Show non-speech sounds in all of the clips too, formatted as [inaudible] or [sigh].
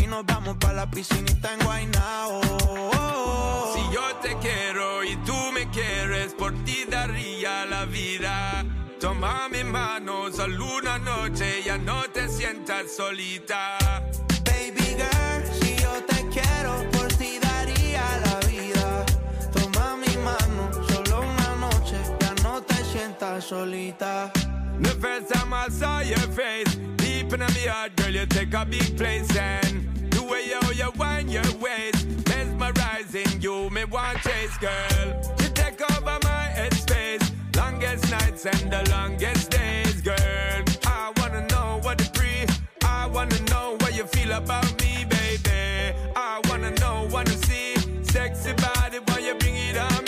Y nos vamos pa' la piscinita en Guaynao. Si yo te quiero y tú me quieres, por ti daría la vida. Toma mi mano, solo una noche, ya no te sientas solita. Baby girl, si yo te quiero, por ti daría la vida. Toma mi mano, solo una noche, ya no te sientas solita. The first time I saw your face, deep in my heart, girl, you take a big place and the way you, you wind your waist, mesmerizing you, me want chase, girl. You take over my headspace, longest nights and the longest days, girl. I wanna know what to breathe, I wanna know what you feel about me, baby. I wanna know, wanna see, sexy body, why you bring it on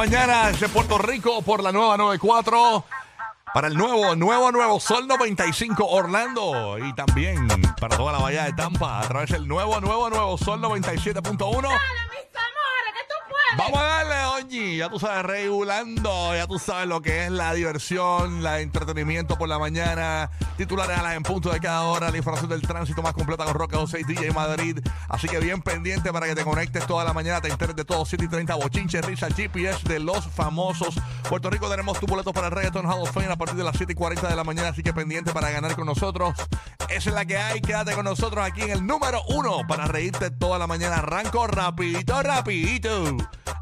Mañana desde Puerto Rico por la nueva 94. Para el nuevo, nuevo, nuevo Sol 95 Orlando. Y también para toda la bahía de Tampa a través del nuevo, nuevo, nuevo Sol 97.1. Vamos a darle, oye, ya tú sabes, regulando, ya tú sabes lo que es la diversión, la entretenimiento por la mañana, titulares a las en punto de cada hora, la información del tránsito más completa con Roca 6 DJ Madrid. Así que bien pendiente para que te conectes toda la mañana, te enteres de todo, 7 y 30, bochinche, risa, GPS de los famosos. Puerto Rico tenemos tu boleto para el Reggaeton Hall of Fame a partir de las 7 y 40 de la mañana, así que pendiente para ganar con nosotros. Esa es la que hay, quédate con nosotros aquí en el número uno para reírte toda la mañana. Arranco rapidito, rapidito.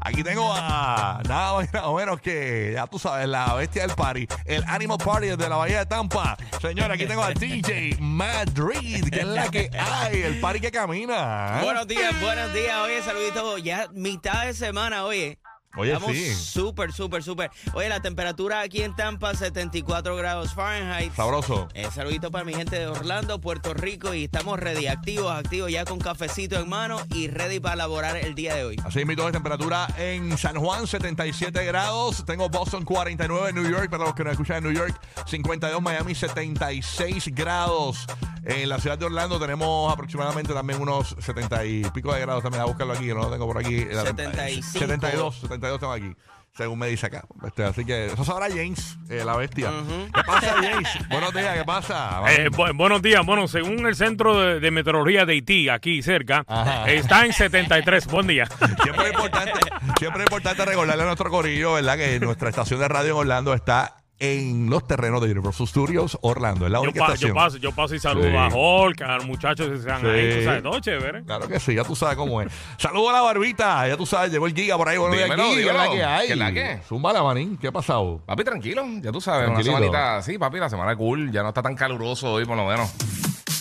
Aquí tengo a nada más y nada menos que, ya tú sabes, la bestia del party, el Animal Party de la Bahía de Tampa. Señor, aquí tengo a [laughs] DJ Madrid, que es la que hay, el party que camina. Buenos días, buenos días. Oye, saludito. Ya mitad de semana, oye. Oye, Estamos sí. súper, súper, súper. Oye, la temperatura aquí en Tampa, 74 grados Fahrenheit. Sabroso. Eh, saludito para mi gente de Orlando, Puerto Rico. Y estamos ready, activos, activos, ya con cafecito en mano y ready para elaborar el día de hoy. Así mismo de temperatura en San Juan, 77 grados. Tengo Boston 49, New York, para los que nos escuchan en New York, 52, Miami 76 grados. En la ciudad de Orlando tenemos aproximadamente también unos 70 y pico de grados también. A buscarlo aquí, no lo tengo por aquí. 75. 72, 72 aquí. Según me dice acá. Este, así que eso sabrá James, eh, la bestia. ¿Qué pasa, James? [laughs] Buenos días, ¿qué pasa? Eh, bu- buenos días. Bueno, según el Centro de, de Meteorología de Haití, aquí cerca, Ajá. está en 73. Buen día. [laughs] Siempre es importante, siempre es importante recordarle a nuestro corillo, ¿verdad? Que nuestra estación de radio en Orlando está en los terrenos de Universal Studios Orlando. Es la Yo, única pa- yo paso, yo paso y saludo Sí. a Hulk, a los muchachos que están ahí, Sí. tú sabes, todo chévere. Claro que sí, ya tú sabes cómo es. [laughs] Saludos a la barbita, ya tú sabes, llegó el giga por ahí. Buenos días, Dímelo, Giga, ¿qué es la dímelo. que hay? ¿Qué es la que? Zumba la manín, ¿qué ha pasado? Papi, tranquilo, ya tú sabes, una semanita, sí, papi, la semana cool, ya no está tan caluroso hoy por lo menos.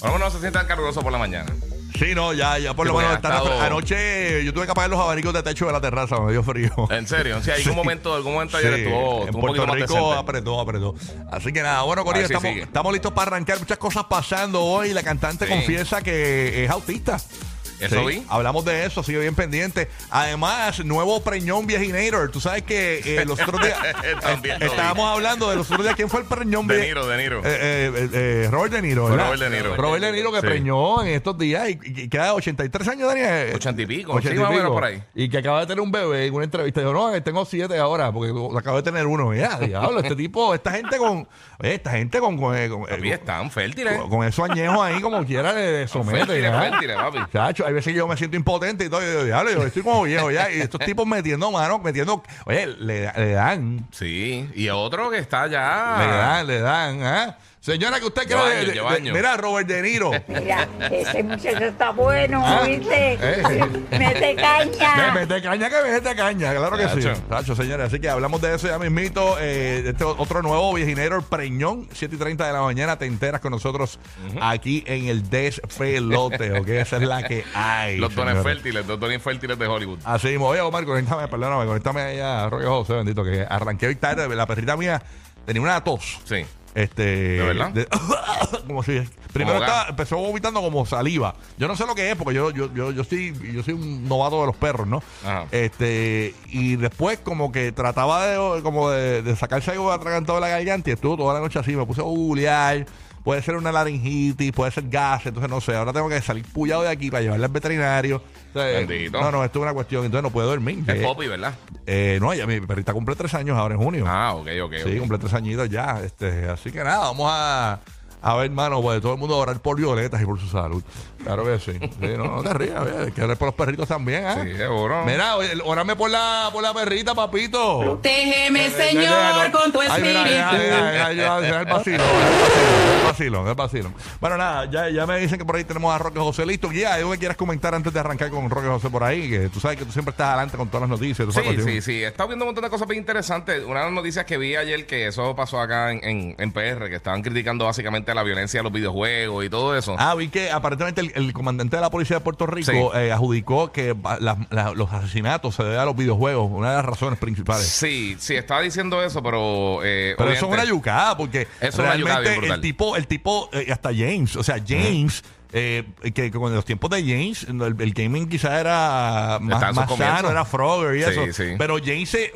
Por lo menos no se siente tan caluroso por la mañana. Sí, no, ya, ya por lo menos estado- Anoche yo tuve que apagar los abanicos de techo de la terraza, me dio frío. En serio, o sea, algún momento, algún momento ayer Sí, estuvo, en un Puerto más Rico apretó, apretó. Así que nada, bueno, Corillo, estamos, listos para arrancar. Muchas cosas pasando hoy. La cantante Sí. confiesa que es autista. Eso vi. Hablamos de eso, sigue bien pendiente. Además, nuevo preñón viejinator. Tú sabes que eh, los [laughs] otros días También eh, vi. estábamos hablando de los otros días. ¿Quién fue el preñón De Niro, De Niro. Eh, eh, eh, Robert De Niro, ¿verdad? Robert De Niro. Robert De Niro que Sí. preñó en estos días y, y queda 83 años, Daniel. 80 y pico, 80 sí, y más o menos pico. por ahí. Y que acaba de tener un bebé en una entrevista. Dijo, no, tengo siete ahora porque acabo de tener uno. Ya, diablo, este tipo, esta gente con. esta gente con. con, están fértiles. con, esos añejos ahí, como quiera, le somete. Fértiles, fértiles, papi. Chacho, hay veces que yo me siento impotente y todo. Yo, diablo, yo estoy como viejo ya. Y estos tipos metiendo mano, metiendo. Oye, le, le dan. Sí, y otro que está Le ya. dan, le dan. ¿ah? Señora, que usted Lleva cree. años, de- lleva de- años. mira, Robert De Niro. [laughs] Mira, ese muchacho está bueno, Ah, ¿viste? eh. Mete Me [laughs] caña. mete caña que mete caña, claro que sí. Tacho. Tacho, señores, así que hablamos de eso ya mismito. Eh, este otro nuevo viejinero, Preñón, 7 y 30 de la mañana. Te enteras con nosotros aquí en el despelote, ¿ok? Esa es la que hay. Los dones señores. fértiles, los dones fértiles de Hollywood. Así mismo. Oye, Omar, conéctame, perdóname, conéctame allá a Roque José, bendito, que arranqué hoy tarde. La perrita mía tenía una tos. Sí. Este. ¿De verdad? [laughs] como si. Primero estaba- empezó vomitando como saliva. Yo no sé lo que es, porque yo, yo, yo, yo, soy, yo soy un novato de los perros, ¿no? Ajá. Este. Y después, como que trataba de, como de, de sacarse algo atragantado de la garganta y estuvo toda la noche así. Me puse a googlear. Puede ser una laringitis, puede ser gas, entonces no sé. Ahora tengo que salir pullado de aquí para llevarla al veterinario. O sea, Bendito. No, no, esto es una cuestión. Entonces no puedo dormir. Es Eh, Poppy, ¿verdad? eh, no, ya mi perrita cumple tres años ahora en junio. Ah, ok, ok. Sí, ok. cumple tres añitos ya. Este, así que nada, vamos a, a ver, hermano, pues todo el mundo a orar por violetas y por su salud. Claro que sí. [laughs] Sí, no, no te rías, hay que orar por los perritos también, ¿ah? Sí, seguro. Mira, orame por la, por la perrita, papito. Protégeme, Eh, Señor, con tu espíritu. el vacilo, el vacilo, el vacilo. Bueno, nada, ya, ya me dicen que por ahí tenemos a Roque José listo. Guía, ¿algo que quieras comentar antes de arrancar con Roque José por ahí? Que tú sabes que tú siempre estás adelante con todas las noticias. esa Sí, sí, sí. He estado viendo un montón de cosas bien interesantes. Una de las noticias que vi ayer que eso pasó acá en, en, en PR, que estaban criticando básicamente la violencia de los videojuegos y todo eso. Ah, vi que aparentemente el, el comandante de la policía de Puerto Rico Sí. eh, adjudicó que va- la- la- los asesinatos se deben a los videojuegos, una de las razones principales. Sí, sí, estaba diciendo eso, pero. eh, Pero eso es una yucada, porque es una yucada realmente el tipo, el tipo, eh, hasta James, o sea, James, eh, que, que con los tiempos de James, el, el gaming quizá era más, Está en sus más comienzos. sano, era Frogger y Sí, eso. sí. Pero James, se-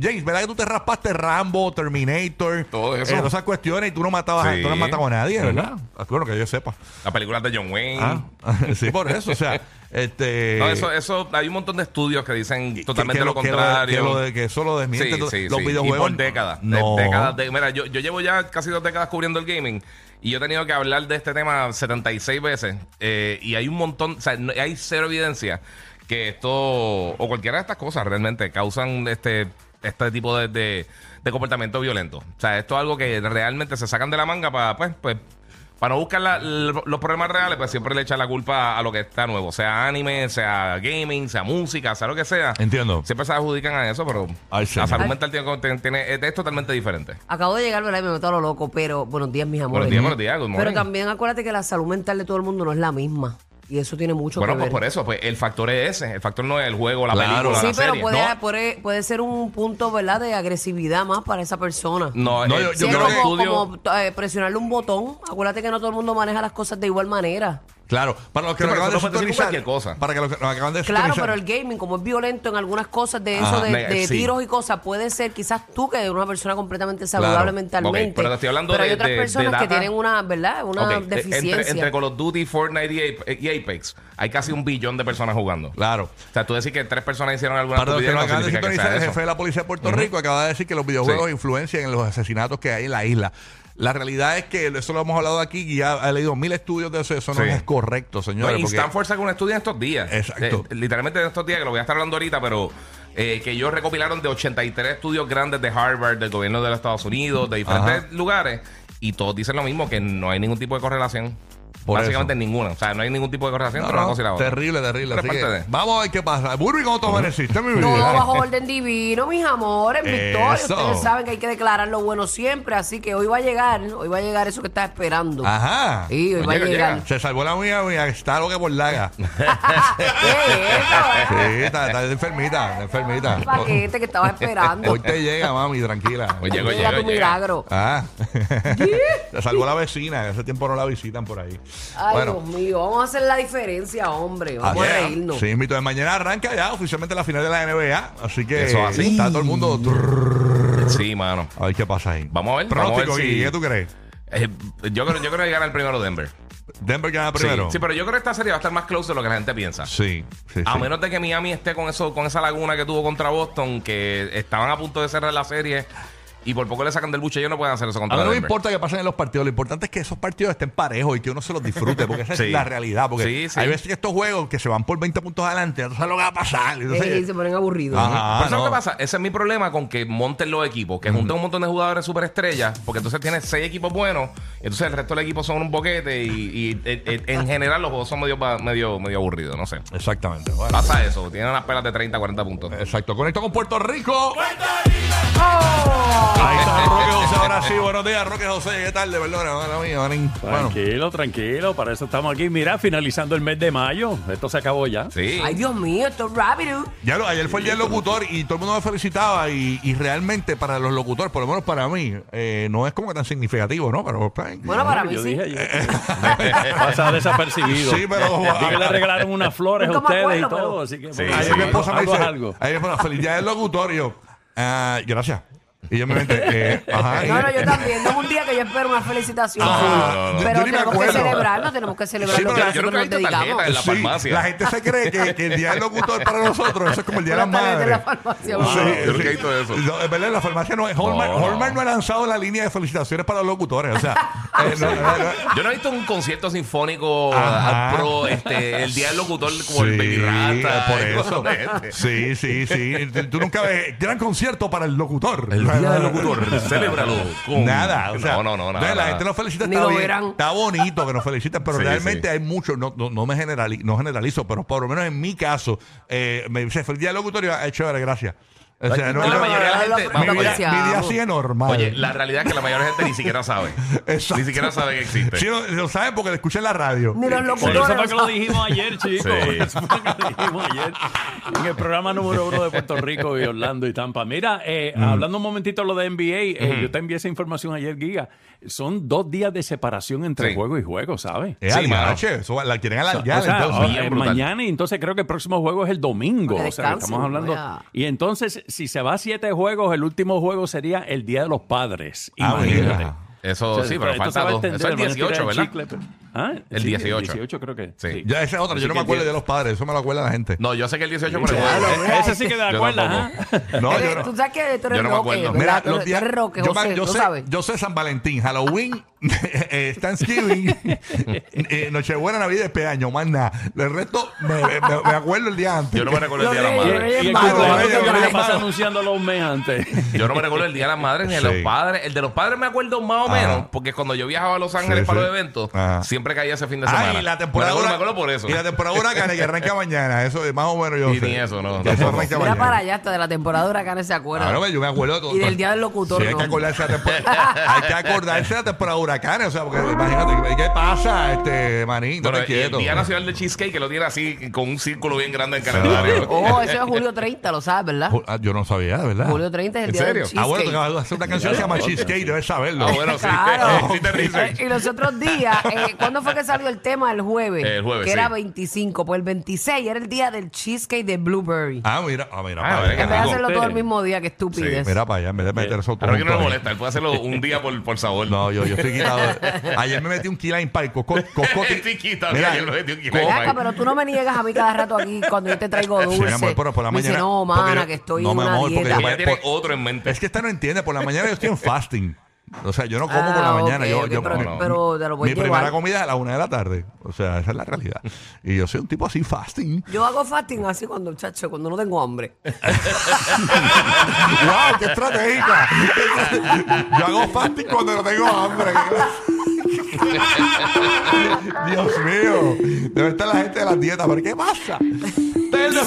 James, ¿verdad que tú te raspaste Rambo, Terminator? Todo eso. eh, todas esas cuestiones y tú no matabas, Sí. tú no has matado a nadie, ¿verdad? Bueno, que yo sepa. Las películas de John Wayne. Ah, [laughs] sí, por eso, o sea, este... No, eso, eso, hay un montón de estudios que dicen totalmente que lo, que contrario. Que, lo de- que eso lo desmiente. Sí, todo- sí, los sí. videojuegos. Y por décadas. de- No. décadas de- mira, yo, yo llevo ya casi dos décadas cubriendo el gaming y yo he tenido que hablar de este tema 76 veces eh, y hay un montón, o sea, no- hay cero evidencia que esto o cualquiera de estas cosas realmente causan este este tipo de, de- de comportamiento violento. O sea, esto es algo que realmente se sacan de la manga para pues, pues para no buscar la- los problemas reales, pues siempre le echan la culpa a lo que está nuevo, sea anime, sea gaming, sea música, sea lo que sea. Entiendo. Siempre se adjudican a eso, pero Ay, la salud mental tiene, tiene- tiene- es, totalmente diferente. Acabo de llegar, ¿verdad? Y me meto a lo loco, pero buenos días, mis amores. Buenos días, buenos días, good Pero también acuérdate que la salud mental de todo el mundo no es la misma. Y eso tiene mucho Bueno, que pues ver. por eso, pues el factor es ese. El factor no es el juego, la Claro. película, Sí, la pero serie. puede, no, puede, puede ser un punto, ¿verdad?, de agresividad más para esa persona. no, No, eh, yo- Sí, yo es creo que- como, estudios- como, eh, presionarle un botón. Acuérdate que no todo el mundo maneja las cosas de igual manera. Claro, para los que Sí, nos pero acaban de eso sintonizar. cualquier cosa. Para que los que nos acaban de Claro, pero el gaming, como es violento en algunas cosas de eso, Ajá, de, me- de sí. tiros y cosas, puede ser quizás tú que eres una persona completamente saludable Claro. mentalmente. Pero te estoy hablando Pero hay de- otras de- de personas que tienen una, ¿verdad? Una eh, deficiencia. Entre, entre Call of Duty, Fortnite y Ape- y Apex, hay casi un billón de personas jugando. Claro. O sea, tú decir que tres personas hicieron alguna Para los que no acaban de sintonizar, el eso. jefe de la policía de Puerto Rico acaba de decir que los videojuegos Sí. influencian en los asesinatos que hay en la isla. La realidad es que eso lo hemos hablado aquí y ya he leído mil estudios de eso. Eso no Sí. es correcto, No, señores. y porque- Stanford saca un estudio en estos días. Exacto. Eh, literalmente en estos días, que lo voy a estar hablando ahorita, pero eh, que ellos recopilaron de 83 estudios grandes de Harvard, del gobierno de los Estados Unidos, de diferentes lugares, y todos dicen lo mismo, que no hay ningún tipo de correlación. Por Básicamente eso. ninguna. O sea, no hay ningún tipo de correlación No, entre una no, cosa y la otra. terrible, terrible. Así que, de- vamos a ver qué pasa. Burby, ¿cómo te amaneciste, mi vida? Todo bajo orden divino, mis amores, victoria. Eso. Ustedes saben que hay que declarar lo bueno siempre, así que hoy va a llegar, hoy va a llegar eso que estás esperando. Ajá. Sí, hoy Pues va a llega, llegar. llega. Se salvó la mía, mía, está loca por laga. [laughs] [laughs] ¿Qué es eso? Sí, está, está enfermita, está enfermita. El paquete que estabas esperando. Hoy te llega, mami, tranquila. Hoy llegó, Llega llegó, tu llega. milagro. Ah, [laughs] se salvó la vecina, hace tiempo no la visitan por ahí. Ay, bueno, Dios mío, vamos a hacer la diferencia, hombre. Vamos a reírnos. Sí, mito de mañana arranca ya oficialmente la final de la NBA, así que Eso así. está todo el mundo. Sí, mano. A ver qué pasa ahí. Vamos a ver, vamos a ver Pronóstico, si- ¿qué tú crees? Eh, yo, creo, yo creo que gana el primero Denver. Denver gana Sí, primero. Sí, pero yo creo que esta serie va a estar más close de lo que la gente piensa. Sí, sí, A sí. menos de que Miami esté con eso, con esa laguna que tuvo contra Boston, que estaban a punto de cerrar la serie y por poco le sacan del buche, ellos no pueden hacer eso A contra mí no me Denver. importa que pasen en los partidos, lo importante es que esos partidos estén parejos y que uno se los disfrute, porque esa [laughs] Sí. es la realidad. Porque Sí, sí. hay veces que estos juegos que se van por 20 puntos adelante, no sabes lo que va a pasar. Entonces, Ey, se ponen aburridos. Ajá, Pero ¿sabes no. qué pasa? Ese es mi problema con que monten los equipos, que junten un montón de jugadores superestrellas, porque entonces tienes seis equipos buenos, y entonces el resto del equipo son un boquete y, y, eh, eh, en general los juegos son medio, medio, medio aburridos, no sé. Exactamente. Bueno. Pasa eso, tienen unas pelas de 30, 40 puntos. Exacto. Conecto con Puerto Rico. Ahí está Roque José. Ahora sí, buenos días, Roque José. ¿Qué tal? De perdona, mala mía, manín. Bueno, Tranquilo, tranquilo, para eso estamos aquí. Mira, finalizando el mes de mayo, esto se acabó ya. Sí. Ay, Dios mío, esto es rápido. ya lo, ayer fue el día del locutor y todo el mundo me felicitaba. Y, y realmente para los locutores, por lo menos para mí, eh, no es como que tan significativo, ¿no? Pero. pues, Bueno, para mí Yo sí. dije [laughs] ayer. Pasa desapercibido. Sí, pero- Vi que le regalaron unas flores a Nunca me ustedes y acuerdo, todo, pero- así que Sí, Ayer mi esposa me algo dice. algo. Ayer me dijo, feliz día del locutor. Y yo, ah, gracias. Y yo me mente, eh, ajá. No, no, yo también. No es un día que yo espero una felicitación. Ah, no. Yo Pero ni me tenemos que acuerdo. celebrarnos, tenemos que celebrar Sí, lo que pero yo nunca nosotros he nos visto dedicamos. tarjeta en la Sí, farmacia. la gente se cree que, que el día del locutor para nosotros, eso es como el día de las Una tarjeta en la farmacia. Wow. Yo nunca he visto eso. No, es verdad, la farmacia no es. Hallmark No, no. Hallmark no ha lanzado la línea de felicitaciones para los locutores. O sea, eh, no, [laughs] no, no. Yo no he visto un concierto sinfónico Ajá. al pro, este, el día del locutor como el Baby Rata. por [laughs] y eso. de este. Sí, sí, sí. Tú- Tú nunca ves gran concierto para el locutor. El día del locutor, celébralo. con- Nada, o sea, no, no, no, nada. la nada. gente nos felicita, Ni está lo bien, verán. está bonito que nos feliciten, pero Sí, realmente sí. hay muchos, no, no, no me generali- no generalizo, pero por lo menos en mi caso, eh, me dice feliz día del locutorio, es chévere, gracias. O sea, no, la no, mayoría de la no, gente. no, mi, vida, mi día sigue normal. Oye, la realidad es que la mayoría de gente ni siquiera sabe. [laughs] Exacto. Ni siquiera sabe que existe. Sí, lo, lo saben porque lo escuchan en la radio. Ni los Por locutores. eso fue que lo dijimos ayer, [laughs] chicos. Sí. Por eso fue que lo dijimos ayer. En el programa número uno de Puerto Rico y Orlando y Tampa. Mira, eh, hablando un momentito de lo de NBA, eh, yo te envié esa información ayer, Giga. Son dos días de separación entre Sí. juego y juego, ¿sabes? Eh, Sí, eso la quieren O alargar. sea, entonces. eh, mañana y entonces creo que el próximo juego es el domingo. O sea, estamos hablando. Y entonces, si se va a siete juegos, el último juego sería el Día de los Padres. Ah, Imagínate. mira. Eso O sea, sí, pero falta dos. Eso es el van a estirar 18, ¿verdad? chicle, pero- ¿Ah? El Sí, 18. 18 creo que. Sí. sí. Ya esa es otra, Así yo no me acuerdo el de los padres, eso me lo acuerda la gente. No, yo sé que el 18 por el Ese sí que te acuerdas. ¿ah? No, yo no. Tú sabes que tú eres Yo no me acuerdo. Mira, los días. yo, sé, sabes. yo sé San Valentín, Halloween, eh, [laughs] Thanksgiving, [laughs] eh, Nochebuena, Navidad y despeaño, más nada. El resto me, me- me acuerdo el día antes. Yo no me recuerdo el día de Y, el cumpleaños que pasa anunciándolo un mes antes. Yo no me recuerdo el día de las madres ni de Sí. los padres. El de los padres me acuerdo más o Ajá. menos, porque cuando yo viajaba a Los Ángeles Sí, para sí. los eventos, Ajá. siempre caía ese fin de semana. Ah, y la temporada. Me acuerdo, hura- me acuerdo por eso. Y la temporada huracán que arranca [laughs] mañana. Eso es más o menos yo. Y sé. ni eso, no, Eso tampoco. arranca Mira mañana. para allá, hasta de la temporada de huracanes se acuerda. Claro, yo me acuerdo de todo. Y del día del locutor, Sí, hay no. que acordarse de la temporada. hay que acordarse de la temporada huracanes. O sea, porque imagínate, ¿qué pasa, este manín? No Bueno, te y el quieto. Día Nacional de Cheesecake que lo tiene así con un círculo bien grande en el calendario. [laughs] Oh, eso es julio 30, lo sabes, ¿verdad? Ju- ah, yo no sabía, de verdad. Julio 30 es el ¿En día del serio? cheesecake. Ah, bueno, tú acabas de hacer una canción que se llama Cheesecake, debes saberlo. Ah, bueno, sí. Claro. [laughs] Sí te. Eh, y los otros días, eh, ¿cuándo fue que salió el tema? El jueves. El jueves, Que sí. era 25. Pues el 26 era el día del cheesecake de Blueberry. Ah, mira, ah, mira, Ah, para allá. en vez de hacerlo todo el mismo día, que estupidez. Mira para allá, en vez de meter eso todo. mí que no le junto ahí. molesta, él puede hacerlo un día por, por sabor. No, yo, yo estoy quitado. Ayer me metí un key lime pie. Cosco, cosco, Estoy [laughs] quitado, que ayer me metí un key lime Ven acá, pie. pero tú no me niegas a mí cada rato aquí cuando yo te traigo Sí, dulce. mi amor, pero por la Me dice, mañana. no, porque mana, yo- que estoy no, en mi una amor, porque dieta. yo- Ella tiene por- otro en mente. Es que esta no entiende. Por la mañana yo estoy en fasting. O sea, yo no como Ah, por la mañana. ok, yo, ok, yo- pero, no. pero te lo voy mi a primera llevar. comida es a la una de la tarde. O sea, esa es la realidad. Y yo soy un tipo así fasting. Yo hago fasting así cuando, chacho, cuando no tengo hambre. [laughs] ¡Wow! ¡Qué estratégica! Yo hago fasting cuando no tengo hambre. Dios mío. Debe estar la gente de las dietas. ¿Pero qué pasa? Este es el